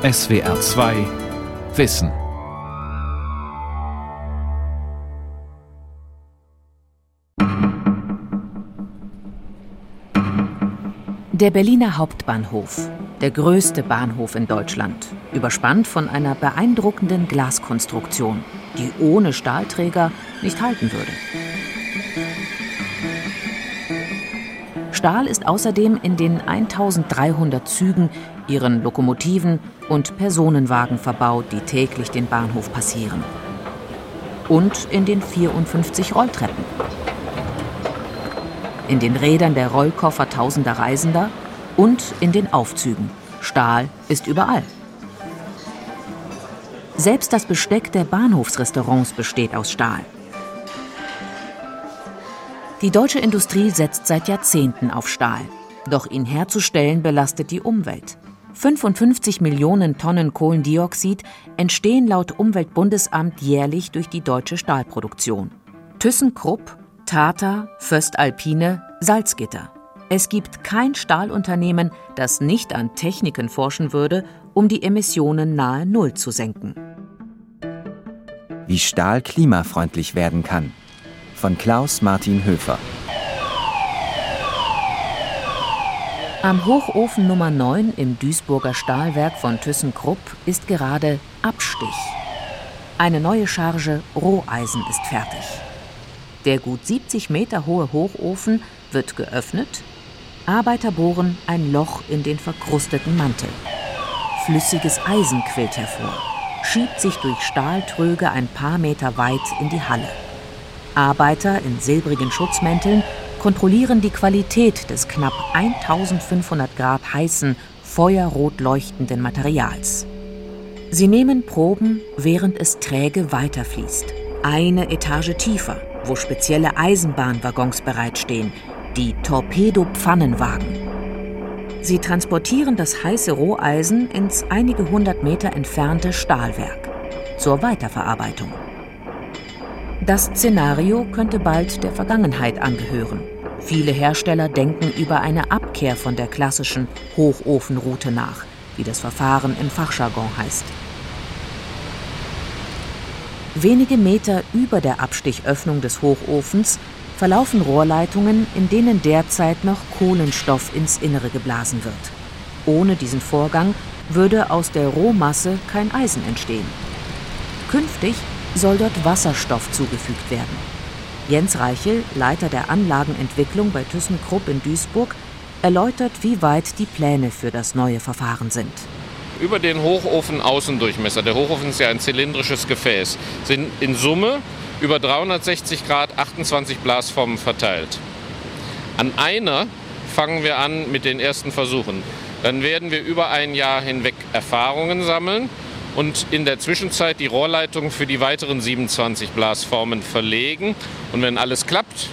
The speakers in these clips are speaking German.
SWR 2 Wissen. Der Berliner Hauptbahnhof, der größte Bahnhof in Deutschland, überspannt von einer beeindruckenden Glaskonstruktion, die ohne Stahlträger nicht halten würde. Stahl ist außerdem in den 1300 Zügen, ihren Lokomotiven und Personenwagen verbaut, die täglich den Bahnhof passieren. Und in den 54 Rolltreppen. In den Rädern der Rollkoffer tausender Reisender und in den Aufzügen. Stahl ist überall. Selbst das Besteck der Bahnhofsrestaurants besteht aus Stahl. Die deutsche Industrie setzt seit Jahrzehnten auf Stahl. Doch ihn herzustellen belastet die Umwelt. 55 Millionen Tonnen Kohlendioxid entstehen laut Umweltbundesamt jährlich durch die deutsche Stahlproduktion. ThyssenKrupp, Tata, Föstalpine, Salzgitter. Es gibt kein Stahlunternehmen, das nicht an Techniken forschen würde, um die Emissionen nahe Null zu senken. Wie Stahl klimafreundlich werden kann von Klaus Martin Höfer. Am Hochofen Nummer 9 im Duisburger Stahlwerk von ThyssenKrupp ist gerade Abstich. Eine neue Charge Roheisen ist fertig. Der gut 70 Meter hohe Hochofen wird geöffnet. Arbeiter bohren ein Loch in den verkrusteten Mantel. Flüssiges Eisen quillt hervor, schiebt sich durch Stahltröge ein paar Meter weit in die Halle. Arbeiter in silbrigen Schutzmänteln kontrollieren die Qualität des knapp 1500 Grad heißen, feuerrot leuchtenden Materials. Sie nehmen Proben, während es träge weiterfließt. Eine Etage tiefer, wo spezielle Eisenbahnwaggons bereitstehen, die Torpedopfannenwagen. Sie transportieren das heiße Roheisen ins einige hundert Meter entfernte Stahlwerk zur Weiterverarbeitung. Das Szenario könnte bald der Vergangenheit angehören. Viele Hersteller denken über eine Abkehr von der klassischen Hochofenroute nach, wie das Verfahren im Fachjargon heißt. Wenige Meter über der Abstichöffnung des Hochofens verlaufen Rohrleitungen, in denen derzeit noch Kohlenstoff ins Innere geblasen wird. Ohne diesen Vorgang würde aus der Rohmasse kein Eisen entstehen. Künftig soll dort Wasserstoff zugefügt werden. Jens Reichel, Leiter der Anlagenentwicklung bei ThyssenKrupp in Duisburg, erläutert, wie weit die Pläne für das neue Verfahren sind. Über den Hochofen Außendurchmesser, der Hochofen ist ja ein zylindrisches Gefäß, sind in Summe über 360 Grad 28 Blasformen verteilt. An einer fangen wir an mit den ersten Versuchen. Dann werden wir über ein Jahr hinweg Erfahrungen sammeln und in der Zwischenzeit die Rohrleitung für die weiteren 27 Blasformen verlegen. Und wenn alles klappt,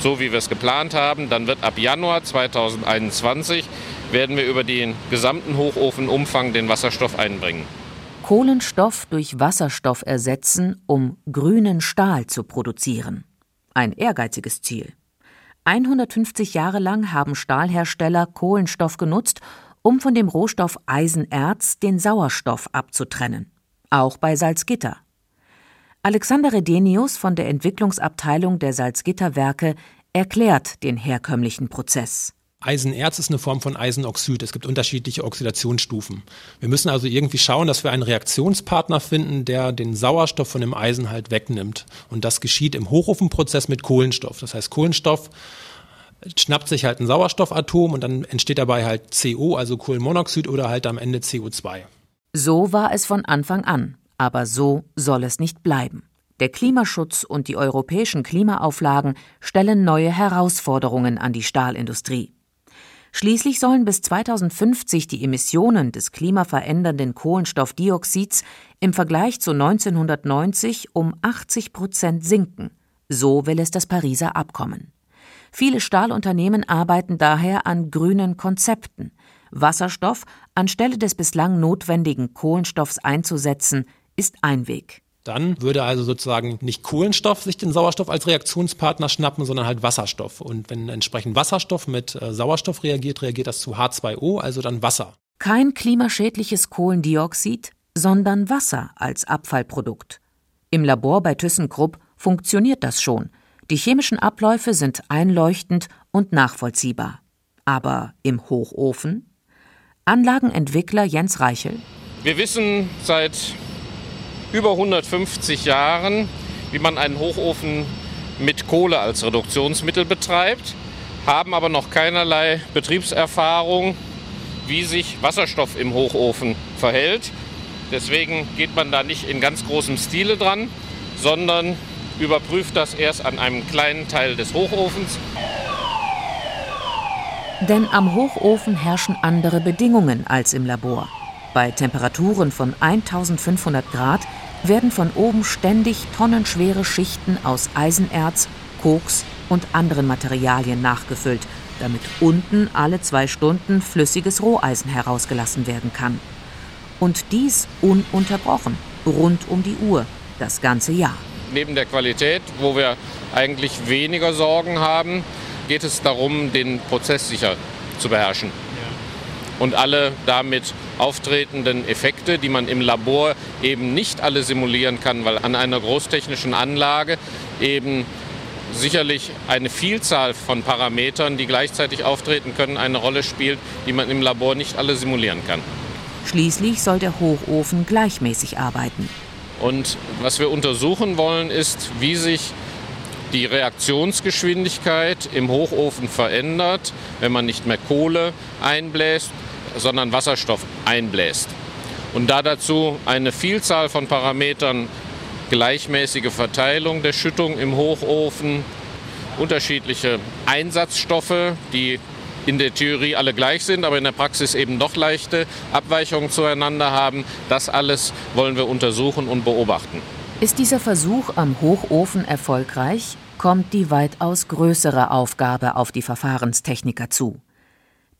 so wie wir es geplant haben, dann wird ab Januar 2021 werden wir über den gesamten Hochofenumfang den Wasserstoff einbringen. Kohlenstoff durch Wasserstoff ersetzen, um grünen Stahl zu produzieren. Ein ehrgeiziges Ziel. 150 Jahre lang haben Stahlhersteller Kohlenstoff genutzt, um von dem Rohstoff Eisenerz den Sauerstoff abzutrennen. Auch bei Salzgitter. Alexander Redenius von der Entwicklungsabteilung der Salzgitterwerke erklärt den herkömmlichen Prozess. Eisenerz ist eine Form von Eisenoxid. Es gibt unterschiedliche Oxidationsstufen. Wir müssen also irgendwie schauen, dass wir einen Reaktionspartner finden, der den Sauerstoff von dem Eisen halt wegnimmt. Und das geschieht im Hochofenprozess mit Kohlenstoff. Das heißt, Kohlenstoff schnappt sich halt ein Sauerstoffatom und dann entsteht dabei halt CO, also Kohlenmonoxid oder halt am Ende CO2. So war es von Anfang an, aber so soll es nicht bleiben. Der Klimaschutz und die europäischen Klimaauflagen stellen neue Herausforderungen an die Stahlindustrie. Schließlich sollen bis 2050 die Emissionen des klimaverändernden Kohlenstoffdioxids im Vergleich zu 1990 um 80 Prozent sinken. So will es das Pariser Abkommen. Viele Stahlunternehmen arbeiten daher an grünen Konzepten. Wasserstoff anstelle des bislang notwendigen Kohlenstoffs einzusetzen, ist ein Weg. Dann würde also sozusagen nicht Kohlenstoff sich den Sauerstoff als Reaktionspartner schnappen, sondern halt Wasserstoff. Und wenn entsprechend Wasserstoff mit äh, Sauerstoff reagiert, reagiert das zu H2O, also dann Wasser. Kein klimaschädliches Kohlendioxid, sondern Wasser als Abfallprodukt. Im Labor bei ThyssenKrupp funktioniert das schon. Die chemischen Abläufe sind einleuchtend und nachvollziehbar. Aber im Hochofen? Anlagenentwickler Jens Reichel. Wir wissen seit über 150 Jahren, wie man einen Hochofen mit Kohle als Reduktionsmittel betreibt, haben aber noch keinerlei Betriebserfahrung, wie sich Wasserstoff im Hochofen verhält. Deswegen geht man da nicht in ganz großem Stile dran, sondern überprüft das erst an einem kleinen Teil des Hochofens. Denn am Hochofen herrschen andere Bedingungen als im Labor. Bei Temperaturen von 1500 Grad werden von oben ständig tonnenschwere Schichten aus Eisenerz, Koks und anderen Materialien nachgefüllt, damit unten alle zwei Stunden flüssiges Roheisen herausgelassen werden kann. Und dies ununterbrochen, rund um die Uhr, das ganze Jahr. Neben der Qualität, wo wir eigentlich weniger Sorgen haben, geht es darum, den Prozess sicher zu beherrschen. Und alle damit auftretenden Effekte, die man im Labor eben nicht alle simulieren kann, weil an einer großtechnischen Anlage eben sicherlich eine Vielzahl von Parametern, die gleichzeitig auftreten können, eine Rolle spielt, die man im Labor nicht alle simulieren kann. Schließlich soll der Hochofen gleichmäßig arbeiten. Und was wir untersuchen wollen, ist, wie sich die Reaktionsgeschwindigkeit im Hochofen verändert, wenn man nicht mehr Kohle einbläst, sondern Wasserstoff einbläst. Und da dazu eine Vielzahl von Parametern, gleichmäßige Verteilung der Schüttung im Hochofen, unterschiedliche Einsatzstoffe, die in der Theorie alle gleich sind, aber in der Praxis eben doch leichte Abweichungen zueinander haben. Das alles wollen wir untersuchen und beobachten. Ist dieser Versuch am Hochofen erfolgreich, kommt die weitaus größere Aufgabe auf die Verfahrenstechniker zu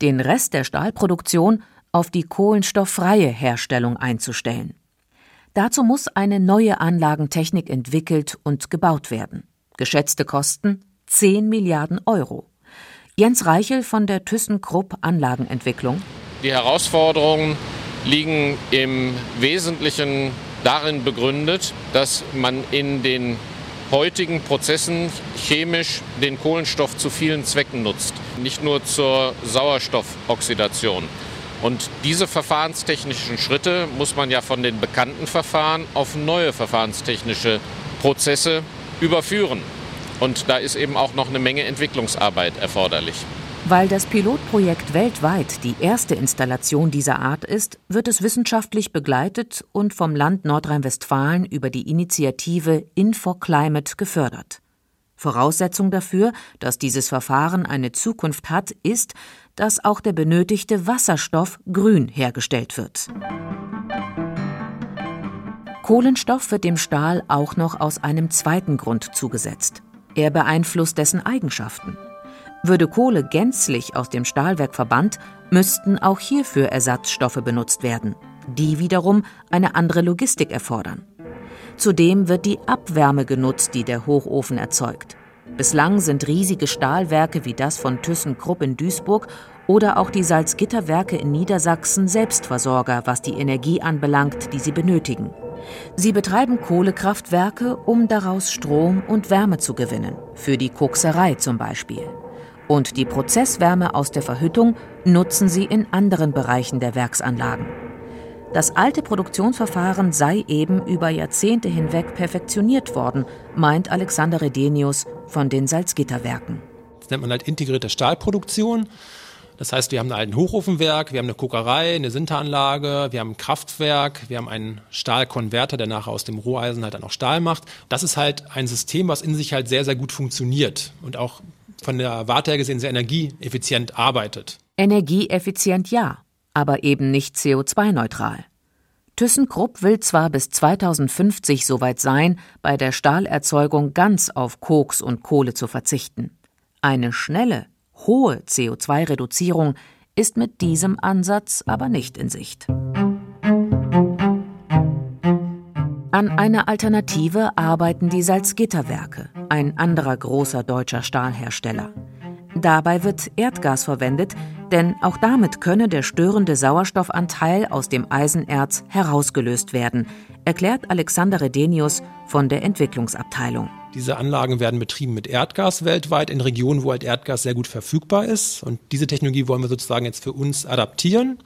den Rest der Stahlproduktion auf die kohlenstofffreie Herstellung einzustellen. Dazu muss eine neue Anlagentechnik entwickelt und gebaut werden. Geschätzte Kosten 10 Milliarden Euro. Jens Reichel von der ThyssenKrupp Anlagenentwicklung. Die Herausforderungen liegen im Wesentlichen darin begründet, dass man in den heutigen Prozessen chemisch den Kohlenstoff zu vielen Zwecken nutzt, nicht nur zur Sauerstoffoxidation. Und diese verfahrenstechnischen Schritte muss man ja von den bekannten Verfahren auf neue verfahrenstechnische Prozesse überführen. Und da ist eben auch noch eine Menge Entwicklungsarbeit erforderlich. Weil das Pilotprojekt weltweit die erste Installation dieser Art ist, wird es wissenschaftlich begleitet und vom Land Nordrhein-Westfalen über die Initiative InfoClimate gefördert. Voraussetzung dafür, dass dieses Verfahren eine Zukunft hat, ist, dass auch der benötigte Wasserstoff grün hergestellt wird. Kohlenstoff wird dem Stahl auch noch aus einem zweiten Grund zugesetzt. Er beeinflusst dessen Eigenschaften. Würde Kohle gänzlich aus dem Stahlwerk verbannt, müssten auch hierfür Ersatzstoffe benutzt werden, die wiederum eine andere Logistik erfordern. Zudem wird die Abwärme genutzt, die der Hochofen erzeugt. Bislang sind riesige Stahlwerke wie das von ThyssenKrupp in Duisburg oder auch die Salzgitterwerke in Niedersachsen Selbstversorger, was die Energie anbelangt, die sie benötigen. Sie betreiben Kohlekraftwerke, um daraus Strom und Wärme zu gewinnen, für die Kokserei zum Beispiel und die Prozesswärme aus der Verhüttung nutzen sie in anderen Bereichen der Werksanlagen. Das alte Produktionsverfahren sei eben über Jahrzehnte hinweg perfektioniert worden, meint Alexander Redenius von den Salzgitterwerken. Das nennt man halt integrierte Stahlproduktion. Das heißt, wir haben ein Hochofenwerk, wir haben eine Kokerei, eine Sinteranlage, wir haben ein Kraftwerk, wir haben einen Stahlkonverter, der nachher aus dem Roheisen halt dann auch Stahl macht. Das ist halt ein System, was in sich halt sehr, sehr gut funktioniert und auch von der Warte her gesehen sehr energieeffizient arbeitet. Energieeffizient ja, aber eben nicht CO2-neutral. ThyssenKrupp will zwar bis 2050 soweit sein, bei der Stahlerzeugung ganz auf Koks und Kohle zu verzichten. Eine schnelle, hohe CO2-Reduzierung ist mit diesem Ansatz aber nicht in Sicht. An einer Alternative arbeiten die Salzgitterwerke, ein anderer großer deutscher Stahlhersteller. Dabei wird Erdgas verwendet, denn auch damit könne der störende Sauerstoffanteil aus dem Eisenerz herausgelöst werden, erklärt Alexander Redenius von der Entwicklungsabteilung. Diese Anlagen werden betrieben mit Erdgas weltweit in Regionen, wo halt Erdgas sehr gut verfügbar ist. Und diese Technologie wollen wir sozusagen jetzt für uns adaptieren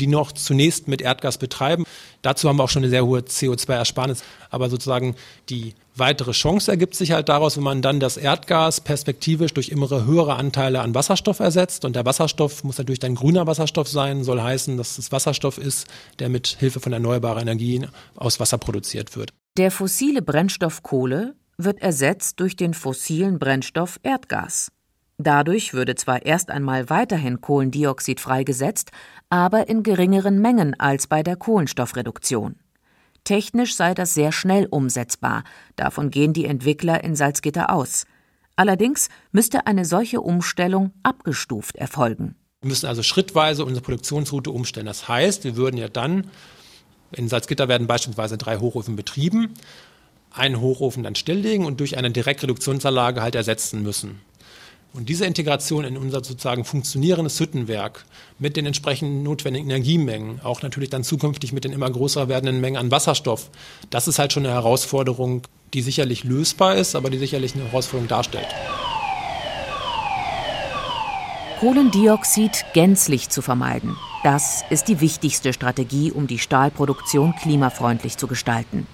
die noch zunächst mit Erdgas betreiben. Dazu haben wir auch schon eine sehr hohe CO2-Ersparnis. Aber sozusagen die weitere Chance ergibt sich halt daraus, wenn man dann das Erdgas perspektivisch durch immer höhere Anteile an Wasserstoff ersetzt. Und der Wasserstoff muss natürlich dann grüner Wasserstoff sein, soll heißen, dass es Wasserstoff ist, der mit Hilfe von erneuerbaren Energien aus Wasser produziert wird. Der fossile Brennstoff Kohle wird ersetzt durch den fossilen Brennstoff Erdgas. Dadurch würde zwar erst einmal weiterhin Kohlendioxid freigesetzt, aber in geringeren Mengen als bei der Kohlenstoffreduktion. Technisch sei das sehr schnell umsetzbar, davon gehen die Entwickler in Salzgitter aus. Allerdings müsste eine solche Umstellung abgestuft erfolgen. Wir müssen also schrittweise unsere Produktionsroute umstellen. Das heißt, wir würden ja dann, in Salzgitter werden beispielsweise drei Hochöfen betrieben, einen Hochofen dann stilllegen und durch eine Direktreduktionsanlage halt ersetzen müssen. Und diese Integration in unser sozusagen funktionierendes Hüttenwerk mit den entsprechenden notwendigen Energiemengen, auch natürlich dann zukünftig mit den immer größer werdenden Mengen an Wasserstoff, das ist halt schon eine Herausforderung, die sicherlich lösbar ist, aber die sicherlich eine Herausforderung darstellt. Kohlendioxid gänzlich zu vermeiden, das ist die wichtigste Strategie, um die Stahlproduktion klimafreundlich zu gestalten.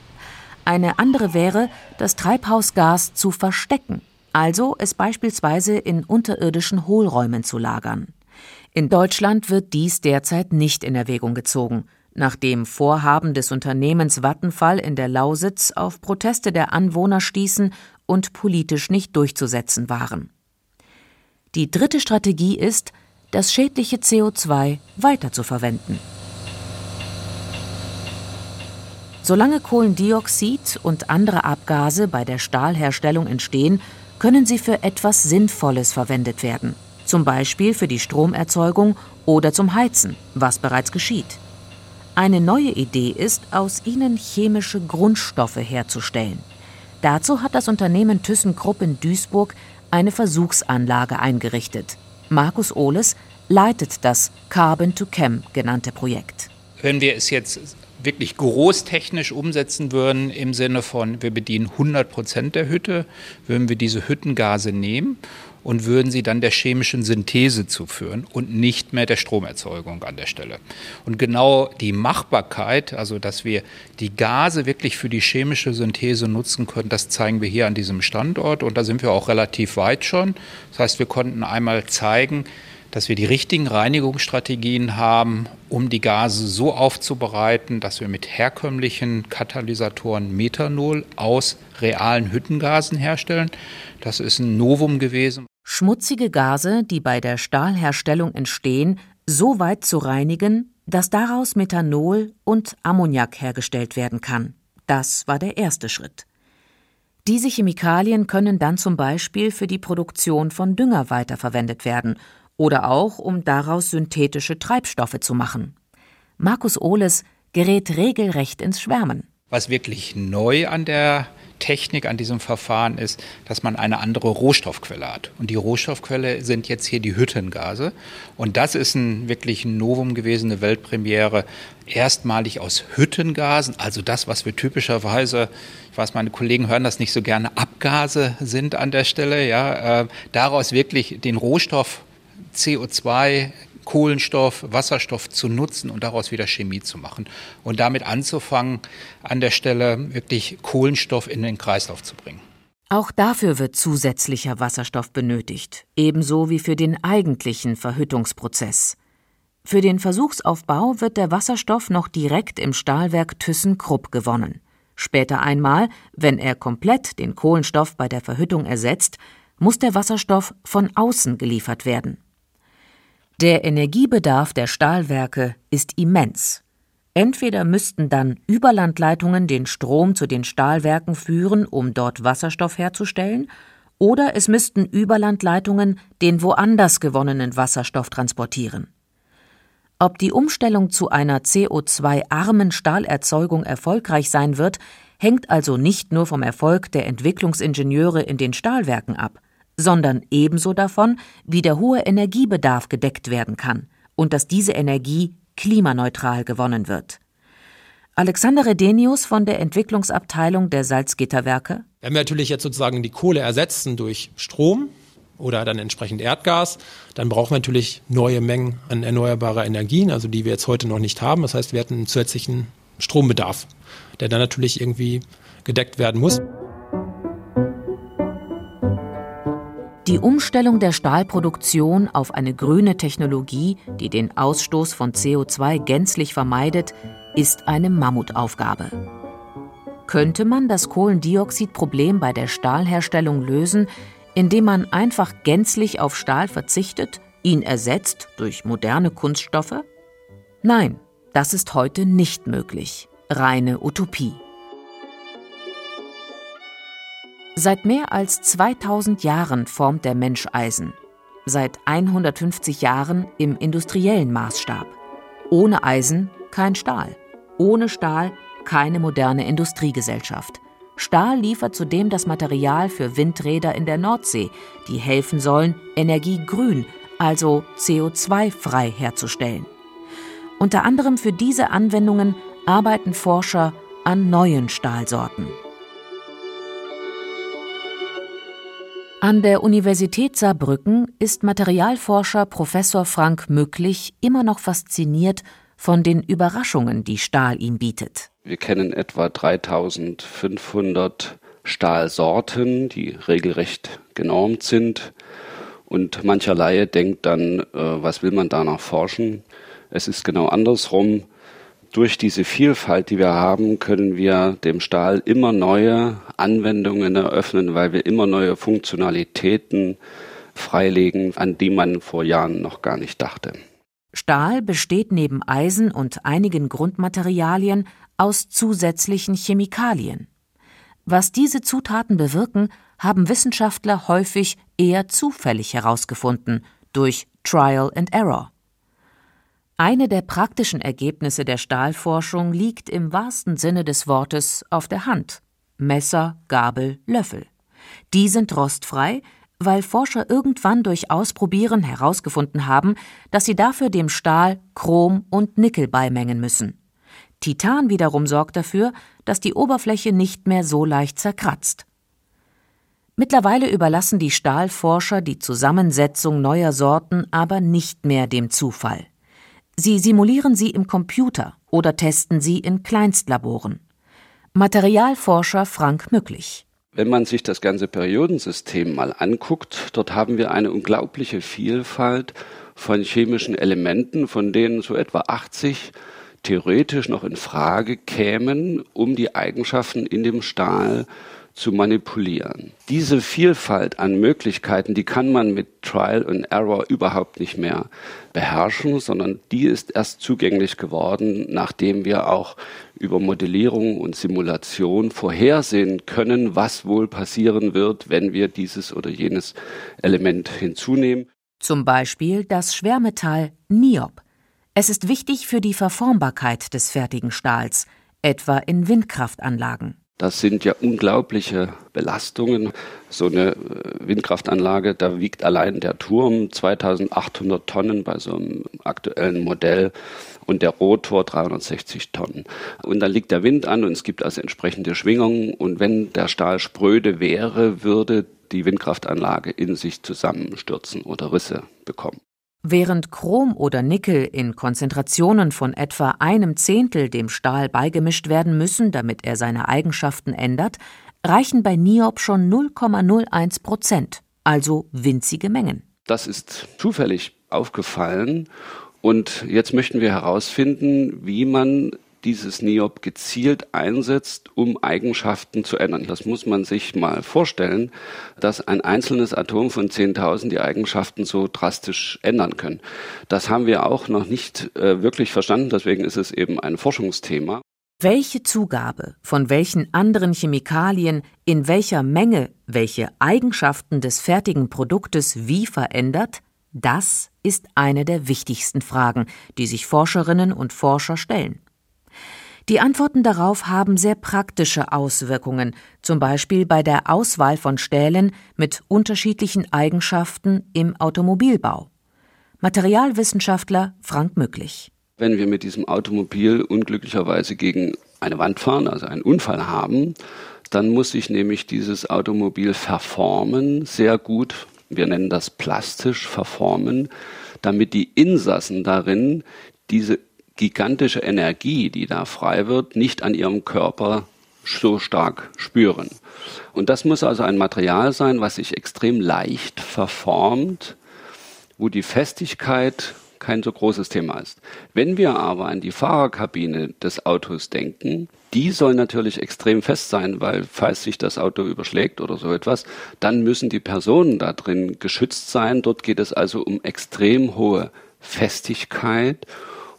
Eine andere wäre, das Treibhausgas zu verstecken also es beispielsweise in unterirdischen Hohlräumen zu lagern. In Deutschland wird dies derzeit nicht in Erwägung gezogen, nachdem Vorhaben des Unternehmens Vattenfall in der Lausitz auf Proteste der Anwohner stießen und politisch nicht durchzusetzen waren. Die dritte Strategie ist, das schädliche CO2 weiterzuverwenden. Solange Kohlendioxid und andere Abgase bei der Stahlherstellung entstehen, können sie für etwas Sinnvolles verwendet werden, zum Beispiel für die Stromerzeugung oder zum Heizen, was bereits geschieht. Eine neue Idee ist, aus ihnen chemische Grundstoffe herzustellen. Dazu hat das Unternehmen ThyssenKrupp in Duisburg eine Versuchsanlage eingerichtet. Markus Ohles leitet das Carbon to Chem genannte Projekt. Wenn wir es jetzt wirklich großtechnisch umsetzen würden, im Sinne von, wir bedienen 100 Prozent der Hütte, würden wir diese Hüttengase nehmen und würden sie dann der chemischen Synthese zuführen und nicht mehr der Stromerzeugung an der Stelle. Und genau die Machbarkeit, also dass wir die Gase wirklich für die chemische Synthese nutzen können, das zeigen wir hier an diesem Standort und da sind wir auch relativ weit schon. Das heißt, wir konnten einmal zeigen, dass wir die richtigen Reinigungsstrategien haben, um die Gase so aufzubereiten, dass wir mit herkömmlichen Katalysatoren Methanol aus realen Hüttengasen herstellen. Das ist ein Novum gewesen. Schmutzige Gase, die bei der Stahlherstellung entstehen, so weit zu reinigen, dass daraus Methanol und Ammoniak hergestellt werden kann. Das war der erste Schritt. Diese Chemikalien können dann zum Beispiel für die Produktion von Dünger weiterverwendet werden oder auch um daraus synthetische Treibstoffe zu machen. Markus Ohles gerät regelrecht ins Schwärmen. Was wirklich neu an der Technik an diesem Verfahren ist, dass man eine andere Rohstoffquelle hat. Und die Rohstoffquelle sind jetzt hier die Hüttengase. Und das ist ein wirklich ein Novum gewesen, eine Weltpremiere. Erstmalig aus Hüttengasen, also das, was wir typischerweise, ich weiß, meine Kollegen hören das nicht so gerne, Abgase sind an der Stelle, ja, äh, daraus wirklich den Rohstoff CO2, Kohlenstoff, Wasserstoff zu nutzen und daraus wieder Chemie zu machen und damit anzufangen, an der Stelle wirklich Kohlenstoff in den Kreislauf zu bringen. Auch dafür wird zusätzlicher Wasserstoff benötigt, ebenso wie für den eigentlichen Verhüttungsprozess. Für den Versuchsaufbau wird der Wasserstoff noch direkt im Stahlwerk ThyssenKrupp gewonnen. Später einmal, wenn er komplett den Kohlenstoff bei der Verhüttung ersetzt, muss der Wasserstoff von außen geliefert werden. Der Energiebedarf der Stahlwerke ist immens. Entweder müssten dann Überlandleitungen den Strom zu den Stahlwerken führen, um dort Wasserstoff herzustellen, oder es müssten Überlandleitungen den woanders gewonnenen Wasserstoff transportieren. Ob die Umstellung zu einer CO2-armen Stahlerzeugung erfolgreich sein wird, hängt also nicht nur vom Erfolg der Entwicklungsingenieure in den Stahlwerken ab, sondern ebenso davon, wie der hohe Energiebedarf gedeckt werden kann und dass diese Energie klimaneutral gewonnen wird. Alexander Redenius von der Entwicklungsabteilung der Salzgitterwerke. Wenn wir natürlich jetzt sozusagen die Kohle ersetzen durch Strom oder dann entsprechend Erdgas, dann brauchen wir natürlich neue Mengen an erneuerbarer Energien, also die wir jetzt heute noch nicht haben. Das heißt, wir hätten einen zusätzlichen Strombedarf, der dann natürlich irgendwie gedeckt werden muss. Die Umstellung der Stahlproduktion auf eine grüne Technologie, die den Ausstoß von CO2 gänzlich vermeidet, ist eine Mammutaufgabe. Könnte man das Kohlendioxidproblem bei der Stahlherstellung lösen, indem man einfach gänzlich auf Stahl verzichtet, ihn ersetzt durch moderne Kunststoffe? Nein, das ist heute nicht möglich. Reine Utopie. Seit mehr als 2000 Jahren formt der Mensch Eisen. Seit 150 Jahren im industriellen Maßstab. Ohne Eisen kein Stahl. Ohne Stahl keine moderne Industriegesellschaft. Stahl liefert zudem das Material für Windräder in der Nordsee, die helfen sollen, Energie grün, also CO2-frei herzustellen. Unter anderem für diese Anwendungen arbeiten Forscher an neuen Stahlsorten. An der Universität Saarbrücken ist Materialforscher Professor Frank Mücklich immer noch fasziniert von den Überraschungen, die Stahl ihm bietet. Wir kennen etwa 3500 Stahlsorten, die regelrecht genormt sind. Und mancher Laie denkt dann, äh, was will man da noch forschen? Es ist genau andersrum durch diese Vielfalt, die wir haben, können wir dem Stahl immer neue Anwendungen eröffnen, weil wir immer neue Funktionalitäten freilegen, an die man vor Jahren noch gar nicht dachte. Stahl besteht neben Eisen und einigen Grundmaterialien aus zusätzlichen Chemikalien. Was diese Zutaten bewirken, haben Wissenschaftler häufig eher zufällig herausgefunden durch Trial and Error. Eine der praktischen Ergebnisse der Stahlforschung liegt im wahrsten Sinne des Wortes auf der Hand. Messer, Gabel, Löffel. Die sind rostfrei, weil Forscher irgendwann durch Ausprobieren herausgefunden haben, dass sie dafür dem Stahl Chrom und Nickel beimengen müssen. Titan wiederum sorgt dafür, dass die Oberfläche nicht mehr so leicht zerkratzt. Mittlerweile überlassen die Stahlforscher die Zusammensetzung neuer Sorten aber nicht mehr dem Zufall. Sie simulieren sie im Computer oder testen sie in Kleinstlaboren. Materialforscher Frank Mücklich. Wenn man sich das ganze Periodensystem mal anguckt, dort haben wir eine unglaubliche Vielfalt von chemischen Elementen, von denen so etwa 80 theoretisch noch in Frage kämen, um die Eigenschaften in dem Stahl zu manipulieren. Diese Vielfalt an Möglichkeiten, die kann man mit Trial and Error überhaupt nicht mehr beherrschen, sondern die ist erst zugänglich geworden, nachdem wir auch über Modellierung und Simulation vorhersehen können, was wohl passieren wird, wenn wir dieses oder jenes Element hinzunehmen. Zum Beispiel das Schwermetall Niob. Es ist wichtig für die Verformbarkeit des fertigen Stahls, etwa in Windkraftanlagen. Das sind ja unglaubliche Belastungen. So eine äh, Windkraftanlage, da wiegt allein der Turm 2800 Tonnen bei so einem aktuellen Modell und der Rotor 360 Tonnen. Und dann liegt der Wind an und es gibt also entsprechende Schwingungen. Und wenn der Stahl spröde wäre, würde die Windkraftanlage in sich zusammenstürzen oder Risse bekommen. Während Chrom oder Nickel in Konzentrationen von etwa einem Zehntel dem Stahl beigemischt werden müssen, damit er seine Eigenschaften ändert, reichen bei Niob schon 0,01 Prozent, also winzige Mengen. Das ist zufällig aufgefallen und jetzt möchten wir herausfinden, wie man dieses NIOB gezielt einsetzt, um Eigenschaften zu ändern. Das muss man sich mal vorstellen, dass ein einzelnes Atom von 10.000 die Eigenschaften so drastisch ändern können. Das haben wir auch noch nicht äh, wirklich verstanden, deswegen ist es eben ein Forschungsthema. Welche Zugabe von welchen anderen Chemikalien in welcher Menge welche Eigenschaften des fertigen Produktes wie verändert, das ist eine der wichtigsten Fragen, die sich Forscherinnen und Forscher stellen. Die Antworten darauf haben sehr praktische Auswirkungen, zum Beispiel bei der Auswahl von Stählen mit unterschiedlichen Eigenschaften im Automobilbau. Materialwissenschaftler Frank Mücklich. Wenn wir mit diesem Automobil unglücklicherweise gegen eine Wand fahren, also einen Unfall haben, dann muss sich nämlich dieses Automobil verformen, sehr gut, wir nennen das plastisch verformen, damit die Insassen darin diese gigantische Energie, die da frei wird, nicht an ihrem Körper so stark spüren. Und das muss also ein Material sein, was sich extrem leicht verformt, wo die Festigkeit kein so großes Thema ist. Wenn wir aber an die Fahrerkabine des Autos denken, die soll natürlich extrem fest sein, weil falls sich das Auto überschlägt oder so etwas, dann müssen die Personen da drin geschützt sein. Dort geht es also um extrem hohe Festigkeit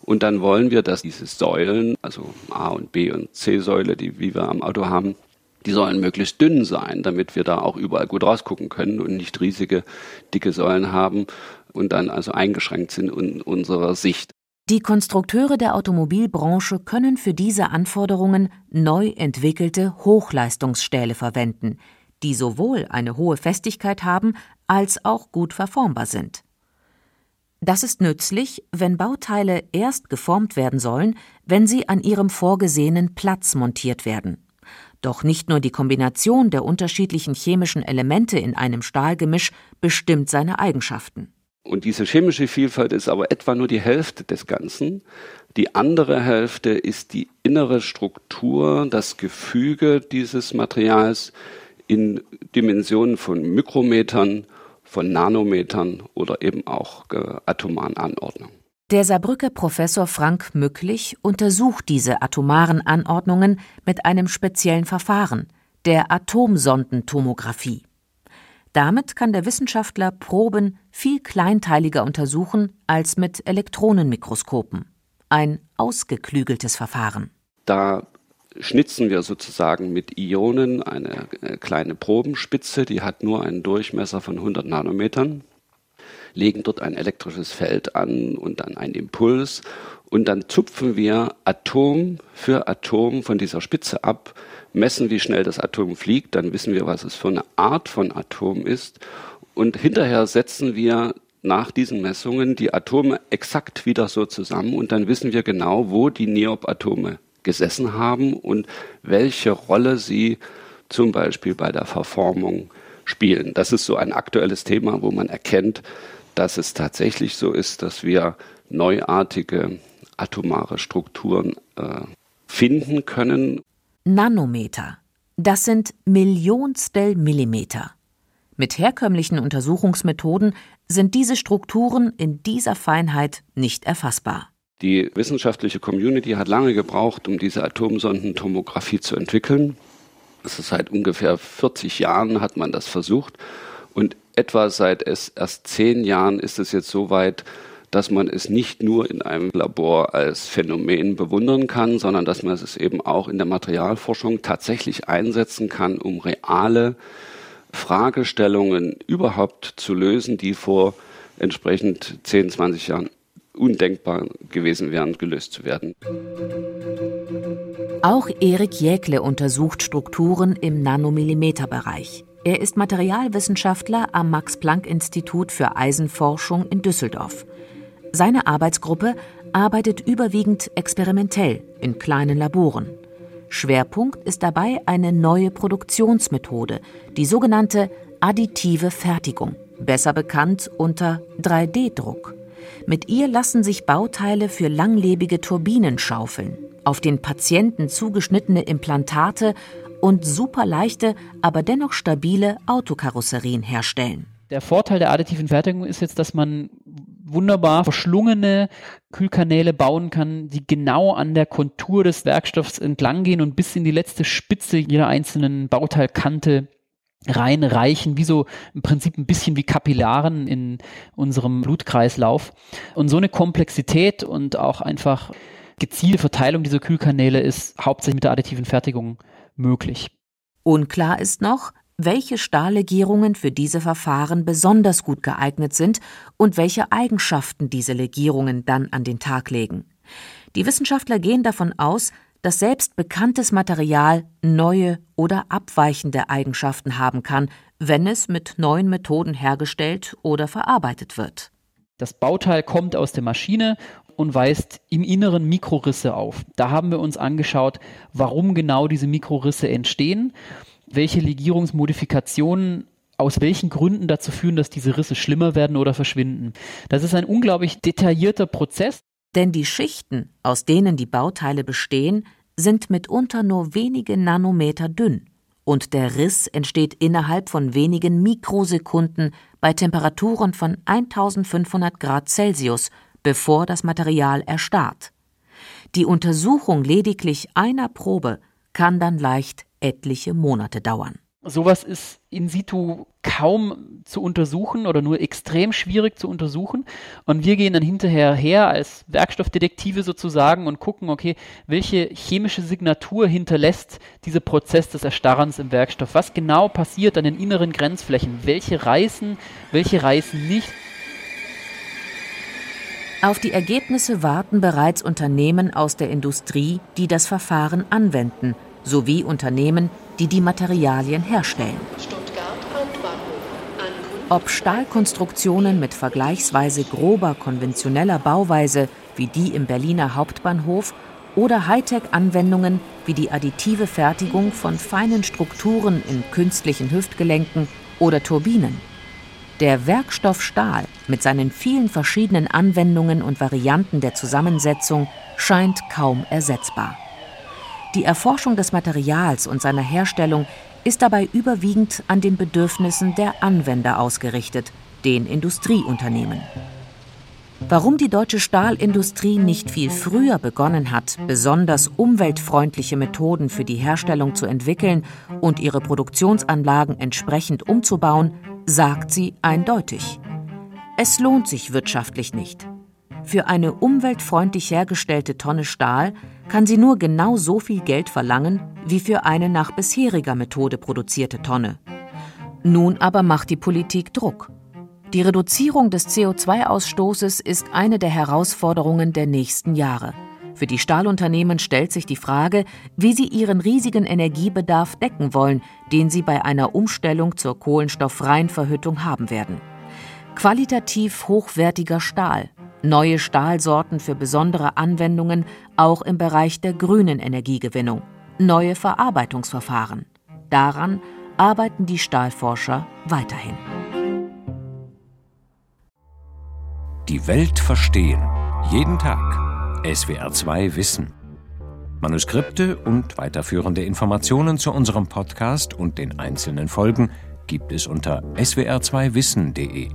und dann wollen wir, dass diese Säulen, also A und B und C-Säule, die wie wir am Auto haben, die sollen möglichst dünn sein, damit wir da auch überall gut rausgucken können und nicht riesige, dicke Säulen haben und dann also eingeschränkt sind in unserer Sicht. Die Konstrukteure der Automobilbranche können für diese Anforderungen neu entwickelte Hochleistungsstähle verwenden, die sowohl eine hohe Festigkeit haben als auch gut verformbar sind. Das ist nützlich, wenn Bauteile erst geformt werden sollen, wenn sie an ihrem vorgesehenen Platz montiert werden. Doch nicht nur die Kombination der unterschiedlichen chemischen Elemente in einem Stahlgemisch bestimmt seine Eigenschaften. Und diese chemische Vielfalt ist aber etwa nur die Hälfte des Ganzen. Die andere Hälfte ist die innere Struktur, das Gefüge dieses Materials in Dimensionen von Mikrometern von Nanometern oder eben auch äh, atomaren Anordnungen. Der Saarbrücker Professor Frank Mücklich untersucht diese atomaren Anordnungen mit einem speziellen Verfahren, der Atomsondentomographie. Damit kann der Wissenschaftler Proben viel kleinteiliger untersuchen als mit Elektronenmikroskopen. Ein ausgeklügeltes Verfahren. Da schnitzen wir sozusagen mit Ionen eine äh, kleine Probenspitze, die hat nur einen Durchmesser von 100 Nanometern, legen dort ein elektrisches Feld an und dann einen Impuls und dann zupfen wir Atom für Atom von dieser Spitze ab, messen, wie schnell das Atom fliegt, dann wissen wir, was es für eine Art von Atom ist und hinterher setzen wir nach diesen Messungen die Atome exakt wieder so zusammen und dann wissen wir genau, wo die Neop-Atome gesessen haben und welche Rolle sie zum Beispiel bei der Verformung spielen. Das ist so ein aktuelles Thema, wo man erkennt, dass es tatsächlich so ist, dass wir neuartige atomare Strukturen äh, finden können. Nanometer. Das sind Millionstel Millimeter. Mit herkömmlichen Untersuchungsmethoden sind diese Strukturen in dieser Feinheit nicht erfassbar. Die wissenschaftliche Community hat lange gebraucht, um diese Atomsondentomographie zu entwickeln. Das ist seit ungefähr 40 Jahren hat man das versucht und etwa seit es erst zehn Jahren ist es jetzt so weit, dass man es nicht nur in einem Labor als Phänomen bewundern kann, sondern dass man es eben auch in der Materialforschung tatsächlich einsetzen kann, um reale Fragestellungen überhaupt zu lösen, die vor entsprechend 10, 20 Jahren undenkbar gewesen wären, gelöst zu werden. Auch Erik Jäkle untersucht Strukturen im Nanomillimeterbereich. Er ist Materialwissenschaftler am Max-Planck-Institut für Eisenforschung in Düsseldorf. Seine Arbeitsgruppe arbeitet überwiegend experimentell in kleinen Laboren. Schwerpunkt ist dabei eine neue Produktionsmethode, die sogenannte additive Fertigung, besser bekannt unter 3D-Druck. Mit ihr lassen sich Bauteile für langlebige Turbinen schaufeln, auf den Patienten zugeschnittene Implantate und superleichte, aber dennoch stabile Autokarosserien herstellen. Der Vorteil der additiven Fertigung ist jetzt, dass man wunderbar verschlungene Kühlkanäle bauen kann, die genau an der Kontur des Werkstoffs entlang gehen und bis in die letzte Spitze jeder einzelnen Bauteilkante reinreichen, wie so im Prinzip ein bisschen wie Kapillaren in unserem Blutkreislauf. Und so eine Komplexität und auch einfach gezielte Verteilung dieser Kühlkanäle ist hauptsächlich mit der additiven Fertigung möglich. Unklar ist noch, welche Stahllegierungen für diese Verfahren besonders gut geeignet sind und welche Eigenschaften diese Legierungen dann an den Tag legen. Die Wissenschaftler gehen davon aus, dass selbst bekanntes Material neue oder abweichende Eigenschaften haben kann, wenn es mit neuen Methoden hergestellt oder verarbeitet wird. Das Bauteil kommt aus der Maschine und weist im Inneren Mikrorisse auf. Da haben wir uns angeschaut, warum genau diese Mikrorisse entstehen, welche Legierungsmodifikationen aus welchen Gründen dazu führen, dass diese Risse schlimmer werden oder verschwinden. Das ist ein unglaublich detaillierter Prozess. Denn die Schichten, aus denen die Bauteile bestehen, sind mitunter nur wenige Nanometer dünn und der Riss entsteht innerhalb von wenigen Mikrosekunden bei Temperaturen von 1500 Grad Celsius, bevor das Material erstarrt. Die Untersuchung lediglich einer Probe kann dann leicht etliche Monate dauern. Sowas ist in situ kaum zu untersuchen oder nur extrem schwierig zu untersuchen. Und wir gehen dann hinterher her als Werkstoffdetektive sozusagen und gucken, okay, welche chemische Signatur hinterlässt dieser Prozess des Erstarrens im Werkstoff? Was genau passiert an den inneren Grenzflächen? Welche reißen, welche reißen nicht? Auf die Ergebnisse warten bereits Unternehmen aus der Industrie, die das Verfahren anwenden, sowie Unternehmen, die die Materialien herstellen. Ob Stahlkonstruktionen mit vergleichsweise grober konventioneller Bauweise wie die im Berliner Hauptbahnhof oder Hightech-Anwendungen wie die additive Fertigung von feinen Strukturen in künstlichen Hüftgelenken oder Turbinen. Der Werkstoff Stahl mit seinen vielen verschiedenen Anwendungen und Varianten der Zusammensetzung scheint kaum ersetzbar. Die Erforschung des Materials und seiner Herstellung ist dabei überwiegend an den Bedürfnissen der Anwender ausgerichtet, den Industrieunternehmen. Warum die deutsche Stahlindustrie nicht viel früher begonnen hat, besonders umweltfreundliche Methoden für die Herstellung zu entwickeln und ihre Produktionsanlagen entsprechend umzubauen, sagt sie eindeutig. Es lohnt sich wirtschaftlich nicht. Für eine umweltfreundlich hergestellte Tonne Stahl kann sie nur genau so viel Geld verlangen wie für eine nach bisheriger Methode produzierte Tonne. Nun aber macht die Politik Druck. Die Reduzierung des CO2-Ausstoßes ist eine der Herausforderungen der nächsten Jahre. Für die Stahlunternehmen stellt sich die Frage, wie sie ihren riesigen Energiebedarf decken wollen, den sie bei einer Umstellung zur kohlenstofffreien Verhüttung haben werden. Qualitativ hochwertiger Stahl, neue Stahlsorten für besondere Anwendungen auch im Bereich der grünen Energiegewinnung, neue Verarbeitungsverfahren. Daran arbeiten die Stahlforscher weiterhin. Die Welt verstehen. Jeden Tag. SWR2 Wissen. Manuskripte und weiterführende Informationen zu unserem Podcast und den einzelnen Folgen gibt es unter swr2wissen.de.